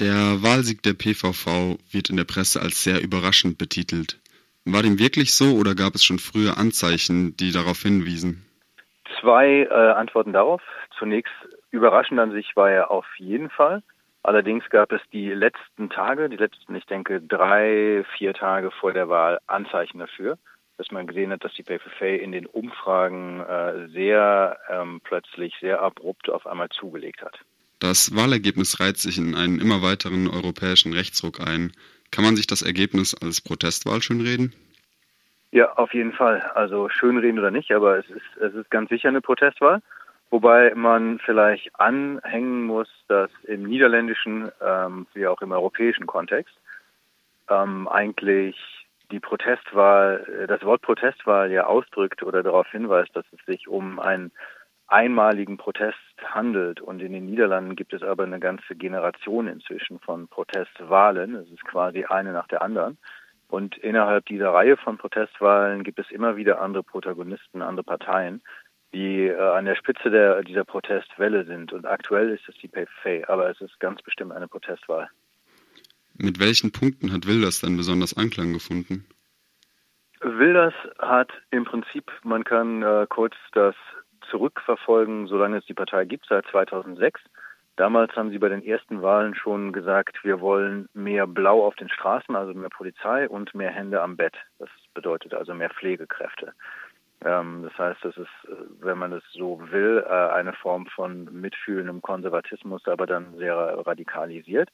Der Wahlsieg der PVV wird in der Presse als sehr überraschend betitelt. War dem wirklich so oder gab es schon früher Anzeichen, die darauf hinwiesen? Zwei äh, Antworten darauf. Zunächst überraschend an sich war er auf jeden Fall. Allerdings gab es die letzten Tage, die letzten, ich denke, drei, vier Tage vor der Wahl Anzeichen dafür, dass man gesehen hat, dass die PVV in den Umfragen äh, sehr ähm, plötzlich, sehr abrupt auf einmal zugelegt hat. Das Wahlergebnis reiht sich in einen immer weiteren europäischen Rechtsruck ein. Kann man sich das Ergebnis als Protestwahl schönreden? Ja, auf jeden Fall. Also schönreden oder nicht, aber es ist, es ist ganz sicher eine Protestwahl. Wobei man vielleicht anhängen muss, dass im niederländischen ähm, wie auch im europäischen Kontext ähm, eigentlich die Protestwahl, äh, das Wort Protestwahl ja ausdrückt oder darauf hinweist, dass es sich um einen einmaligen Protest handelt. Und in den Niederlanden gibt es aber eine ganze Generation inzwischen von Protestwahlen. Es ist quasi eine nach der anderen. Und innerhalb dieser Reihe von Protestwahlen gibt es immer wieder andere Protagonisten, andere Parteien, die äh, an der Spitze der, dieser Protestwelle sind. Und aktuell ist es die PFA, aber es ist ganz bestimmt eine Protestwahl. Mit welchen Punkten hat Wilders dann besonders Anklang gefunden? Wilders hat im Prinzip, man kann äh, kurz das zurückverfolgen, solange es die Partei gibt, seit 2006. Damals haben sie bei den ersten Wahlen schon gesagt, wir wollen mehr Blau auf den Straßen, also mehr Polizei und mehr Hände am Bett. Das bedeutet also mehr Pflegekräfte. Ähm, das heißt, es ist, äh, wenn man es so will, äh, eine Form von mitfühlendem Konservatismus, aber dann sehr radikalisiert.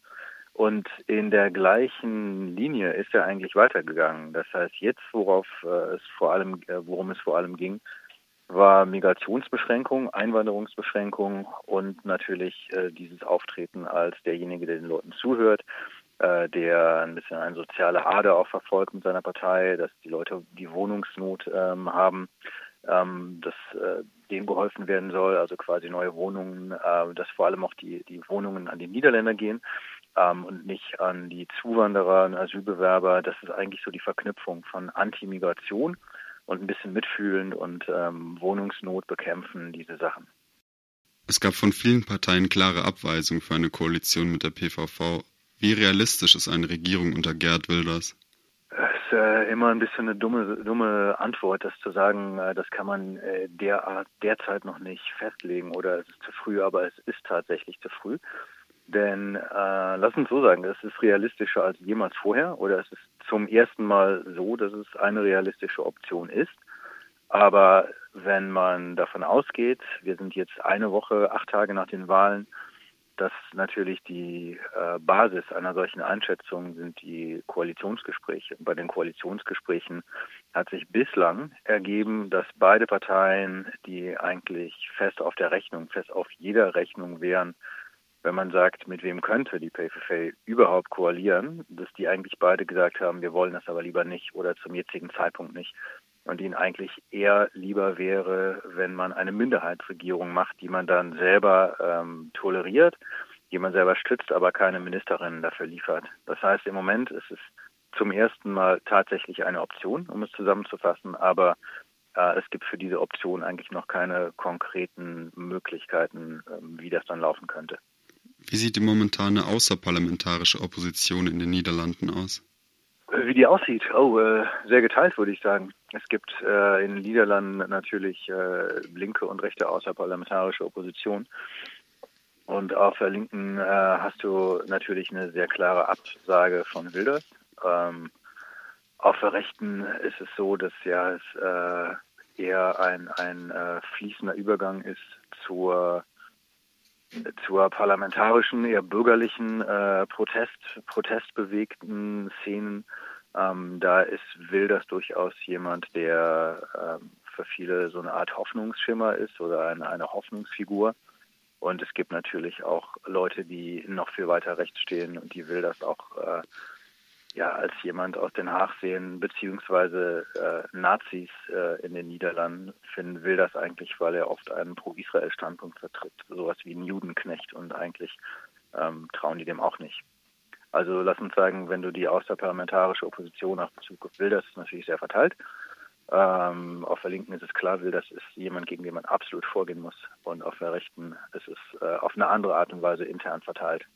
Und in der gleichen Linie ist er eigentlich weitergegangen. Das heißt, jetzt, worauf äh, es vor allem, worum es vor allem ging, war Migrationsbeschränkung, Einwanderungsbeschränkung und natürlich äh, dieses Auftreten als derjenige, der den Leuten zuhört, äh, der ein bisschen eine soziale Ader auch verfolgt mit seiner Partei, dass die Leute die Wohnungsnot ähm, haben, ähm, dass äh, denen geholfen werden soll, also quasi neue Wohnungen, äh, dass vor allem auch die, die Wohnungen an die Niederländer gehen ähm, und nicht an die Zuwanderer und Asylbewerber. Das ist eigentlich so die Verknüpfung von Anti-Migration und ein bisschen mitfühlen und ähm, Wohnungsnot bekämpfen, diese Sachen. Es gab von vielen Parteien klare Abweisung für eine Koalition mit der PVV. Wie realistisch ist eine Regierung unter Gerd Wilders? Es ist äh, immer ein bisschen eine dumme, dumme Antwort, das zu sagen, äh, das kann man äh, derart derzeit noch nicht festlegen oder es ist zu früh, aber es ist tatsächlich zu früh. Denn äh, lass uns so sagen, es ist realistischer als jemals vorher oder es ist zum ersten Mal so, dass es eine realistische Option ist. Aber wenn man davon ausgeht, wir sind jetzt eine Woche, acht Tage nach den Wahlen, dass natürlich die äh, Basis einer solchen Einschätzung sind die Koalitionsgespräche. Bei den Koalitionsgesprächen hat sich bislang ergeben, dass beide Parteien, die eigentlich fest auf der Rechnung, fest auf jeder Rechnung wären, wenn man sagt, mit wem könnte die PFF überhaupt koalieren, dass die eigentlich beide gesagt haben, wir wollen das aber lieber nicht oder zum jetzigen Zeitpunkt nicht und ihnen eigentlich eher lieber wäre, wenn man eine Minderheitsregierung macht, die man dann selber ähm, toleriert, die man selber stützt, aber keine Ministerinnen dafür liefert. Das heißt, im Moment ist es zum ersten Mal tatsächlich eine Option, um es zusammenzufassen, aber äh, es gibt für diese Option eigentlich noch keine konkreten Möglichkeiten, äh, wie das dann laufen könnte. Wie sieht die momentane außerparlamentarische Opposition in den Niederlanden aus? Wie die aussieht? Oh, äh, sehr geteilt, würde ich sagen. Es gibt äh, in den Niederlanden natürlich äh, linke und rechte außerparlamentarische Opposition. Und auf der Linken äh, hast du natürlich eine sehr klare Absage von Wilders. Ähm, auf der Rechten ist es so, dass ja es äh, eher ein, ein äh, fließender Übergang ist zur zur parlamentarischen, eher bürgerlichen äh, Protest, protestbewegten Szenen. Ähm, da ist Wilders durchaus jemand, der ähm, für viele so eine Art Hoffnungsschimmer ist oder eine, eine Hoffnungsfigur. Und es gibt natürlich auch Leute, die noch viel weiter rechts stehen und die Wilders auch äh, ja, als jemand aus Den Haag sehen, beziehungsweise äh, Nazis äh, in den Niederlanden finden will das eigentlich, weil er oft einen Pro-Israel-Standpunkt vertritt, sowas wie ein Judenknecht und eigentlich ähm, trauen die dem auch nicht. Also lass uns sagen, wenn du die außerparlamentarische Opposition nach Bezug auf Wilders ist natürlich sehr verteilt. Ähm, auf der Linken ist es klar, Wilders ist jemand, gegen den man absolut vorgehen muss. Und auf der Rechten ist es äh, auf eine andere Art und Weise intern verteilt.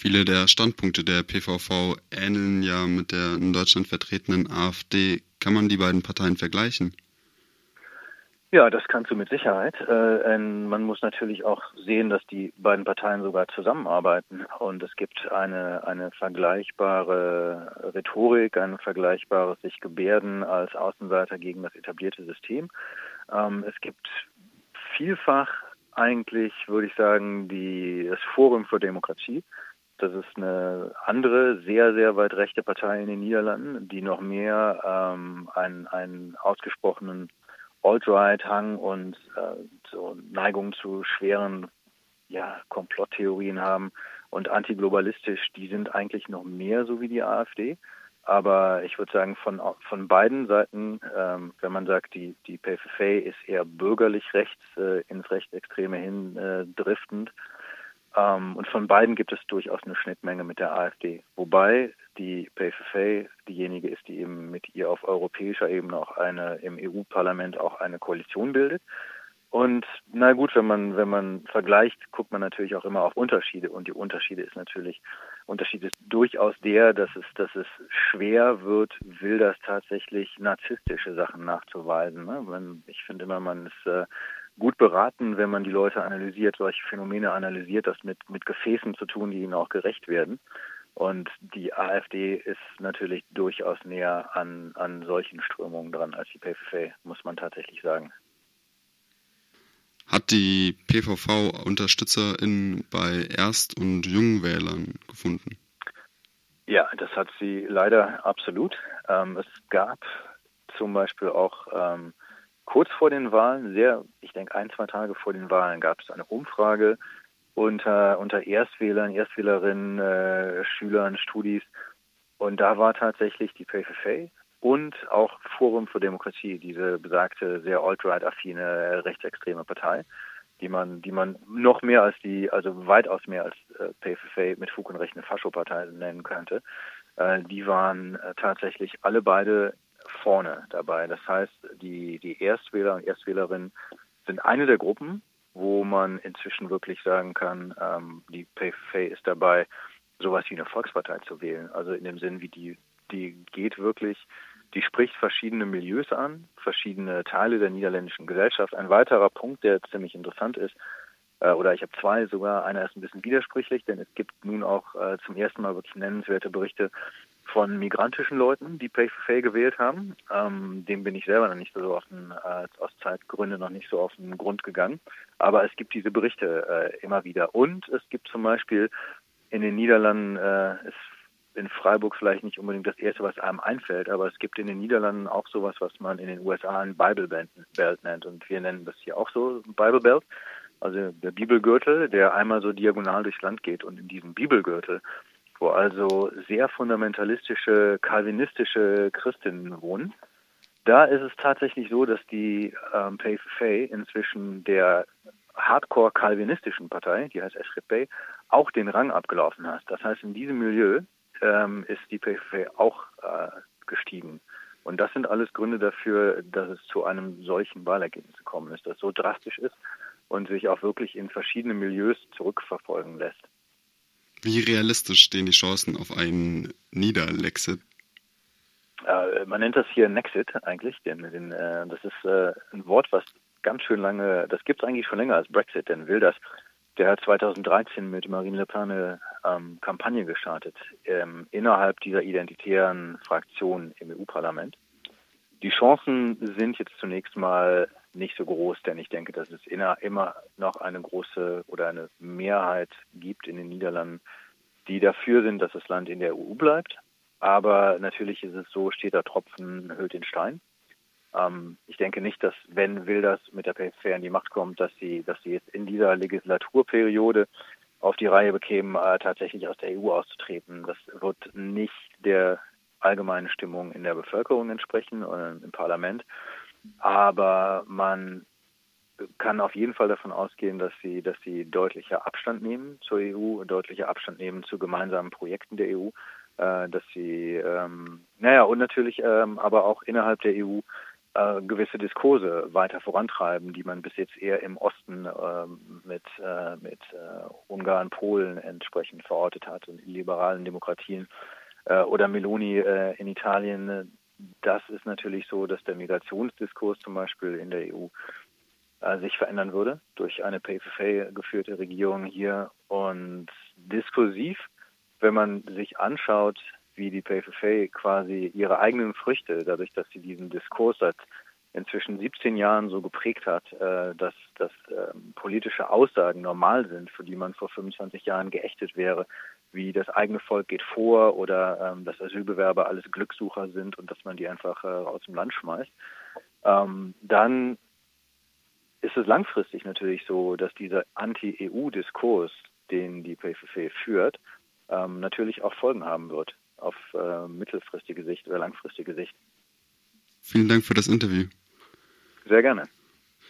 Viele der Standpunkte der PVV ähneln ja mit der in Deutschland vertretenen AfD. Kann man die beiden Parteien vergleichen? Ja, das kannst du mit Sicherheit. Äh, man muss natürlich auch sehen, dass die beiden Parteien sogar zusammenarbeiten und es gibt eine, eine vergleichbare Rhetorik, ein vergleichbares sich gebärden als Außenseiter gegen das etablierte System. Ähm, es gibt vielfach eigentlich, würde ich sagen, die, das Forum für Demokratie, das ist eine andere, sehr, sehr weit rechte Partei in den Niederlanden, die noch mehr ähm, einen, einen ausgesprochenen Alt-Right-Hang und äh, so Neigung zu schweren ja, Komplotttheorien haben und antiglobalistisch, die sind eigentlich noch mehr so wie die AfD. Aber ich würde sagen, von, von beiden Seiten, ähm, wenn man sagt, die, die PFF ist eher bürgerlich rechts äh, ins Rechtsextreme hin äh, driftend, ähm, und von beiden gibt es durchaus eine Schnittmenge mit der AfD. Wobei die PFF diejenige ist, die eben mit ihr auf europäischer Ebene auch eine, im EU-Parlament auch eine Koalition bildet. Und na gut, wenn man, wenn man vergleicht, guckt man natürlich auch immer auf Unterschiede. Und die Unterschiede ist natürlich, Unterschied ist durchaus der, dass es, dass es schwer wird, will das tatsächlich narzisstische Sachen nachzuweisen. Ne? Ich finde immer, man ist äh, gut beraten, wenn man die Leute analysiert, solche Phänomene analysiert, das mit, mit Gefäßen zu tun, die ihnen auch gerecht werden. Und die AfD ist natürlich durchaus näher an, an solchen Strömungen dran als die PVV, muss man tatsächlich sagen. Hat die PVV UnterstützerInnen bei Erst- und Jungwählern gefunden? Ja, das hat sie leider absolut. Ähm, es gab zum Beispiel auch ähm, kurz vor den Wahlen, sehr, ich denke ein, zwei Tage vor den Wahlen, gab es eine Umfrage unter, unter Erstwählern, Erstwählerinnen, äh, Schülern, Studis. Und da war tatsächlich die PFF und auch Forum für Demokratie, diese besagte sehr alt-right-affine rechtsextreme Partei, die man, die man noch mehr als die, also weitaus mehr als äh, PFF mit Fug und Recht eine Faschopartei nennen könnte. Äh, die waren äh, tatsächlich alle beide vorne dabei. Das heißt, die, die Erstwähler und Erstwählerinnen sind eine der Gruppen, wo man inzwischen wirklich sagen kann, ähm, die PFF ist dabei, sowas wie eine Volkspartei zu wählen. Also in dem Sinn, wie die, die geht wirklich, die spricht verschiedene Milieus an, verschiedene Teile der niederländischen Gesellschaft. Ein weiterer Punkt, der ziemlich interessant ist, äh, oder ich habe zwei sogar, einer ist ein bisschen widersprüchlich, denn es gibt nun auch äh, zum ersten Mal wirklich nennenswerte Berichte von migrantischen Leuten, die PayFair gewählt haben. Ähm, dem bin ich selber noch nicht so auf den, äh, aus Zeitgründen noch nicht so auf den Grund gegangen. Aber es gibt diese Berichte äh, immer wieder. Und es gibt zum Beispiel in den Niederlanden, äh, ist in Freiburg vielleicht nicht unbedingt das Erste, was einem einfällt, aber es gibt in den Niederlanden auch sowas, was man in den USA ein Bible Belt nennt. Und wir nennen das hier auch so Bible Belt. Also der Bibelgürtel, der einmal so diagonal durchs Land geht. Und in diesem Bibelgürtel wo also sehr fundamentalistische, kalvinistische Christinnen wohnen. Da ist es tatsächlich so, dass die ähm, PFF inzwischen der hardcore-kalvinistischen Partei, die heißt SGP, auch den Rang abgelaufen hat. Das heißt, in diesem Milieu ähm, ist die PFF auch äh, gestiegen. Und das sind alles Gründe dafür, dass es zu einem solchen Wahlergebnis gekommen ist, das so drastisch ist und sich auch wirklich in verschiedene Milieus zurückverfolgen lässt. Wie realistisch stehen die Chancen auf einen Niederlexit? Äh, man nennt das hier Nexit eigentlich, denn, denn äh, das ist äh, ein Wort, was ganz schön lange, das gibt es eigentlich schon länger als Brexit, denn will das. Der hat 2013 mit Marine Le Pen eine ähm, Kampagne gestartet ähm, innerhalb dieser identitären Fraktion im EU-Parlament. Die Chancen sind jetzt zunächst mal nicht so groß, denn ich denke, dass es immer noch eine große oder eine Mehrheit gibt in den Niederlanden, die dafür sind, dass das Land in der EU bleibt. Aber natürlich ist es so, steht der Tropfen, hüllt den Stein. Ähm, ich denke nicht, dass wenn Wilders mit der PFR in die Macht kommt, dass sie, dass sie jetzt in dieser Legislaturperiode auf die Reihe bekämen, äh, tatsächlich aus der EU auszutreten. Das wird nicht der allgemeinen Stimmung in der Bevölkerung entsprechen oder im Parlament. Aber man kann auf jeden Fall davon ausgehen, dass sie, dass sie deutlicher Abstand nehmen zur EU, deutlicher Abstand nehmen zu gemeinsamen Projekten der EU, äh, dass sie, ähm, naja, und natürlich ähm, aber auch innerhalb der EU äh, gewisse Diskurse weiter vorantreiben, die man bis jetzt eher im Osten äh, mit, mit äh, Ungarn, Polen entsprechend verortet hat und in liberalen Demokratien. Äh, oder Meloni äh, in Italien, das ist natürlich so, dass der Migrationsdiskurs zum Beispiel in der EU sich verändern würde durch eine PFFA geführte Regierung hier. Und diskursiv, wenn man sich anschaut, wie die PFFA quasi ihre eigenen Früchte, dadurch, dass sie diesen Diskurs seit inzwischen 17 Jahren so geprägt hat, äh, dass, dass ähm, politische Aussagen normal sind, für die man vor 25 Jahren geächtet wäre, wie das eigene Volk geht vor oder ähm, dass Asylbewerber alles Glückssucher sind und dass man die einfach äh, aus dem Land schmeißt, ähm, dann ist es langfristig natürlich so, dass dieser Anti-EU-Diskurs, den die PFF führt, ähm, natürlich auch Folgen haben wird auf äh, mittelfristige Sicht oder langfristige Sicht. Vielen Dank für das Interview. Sehr gerne.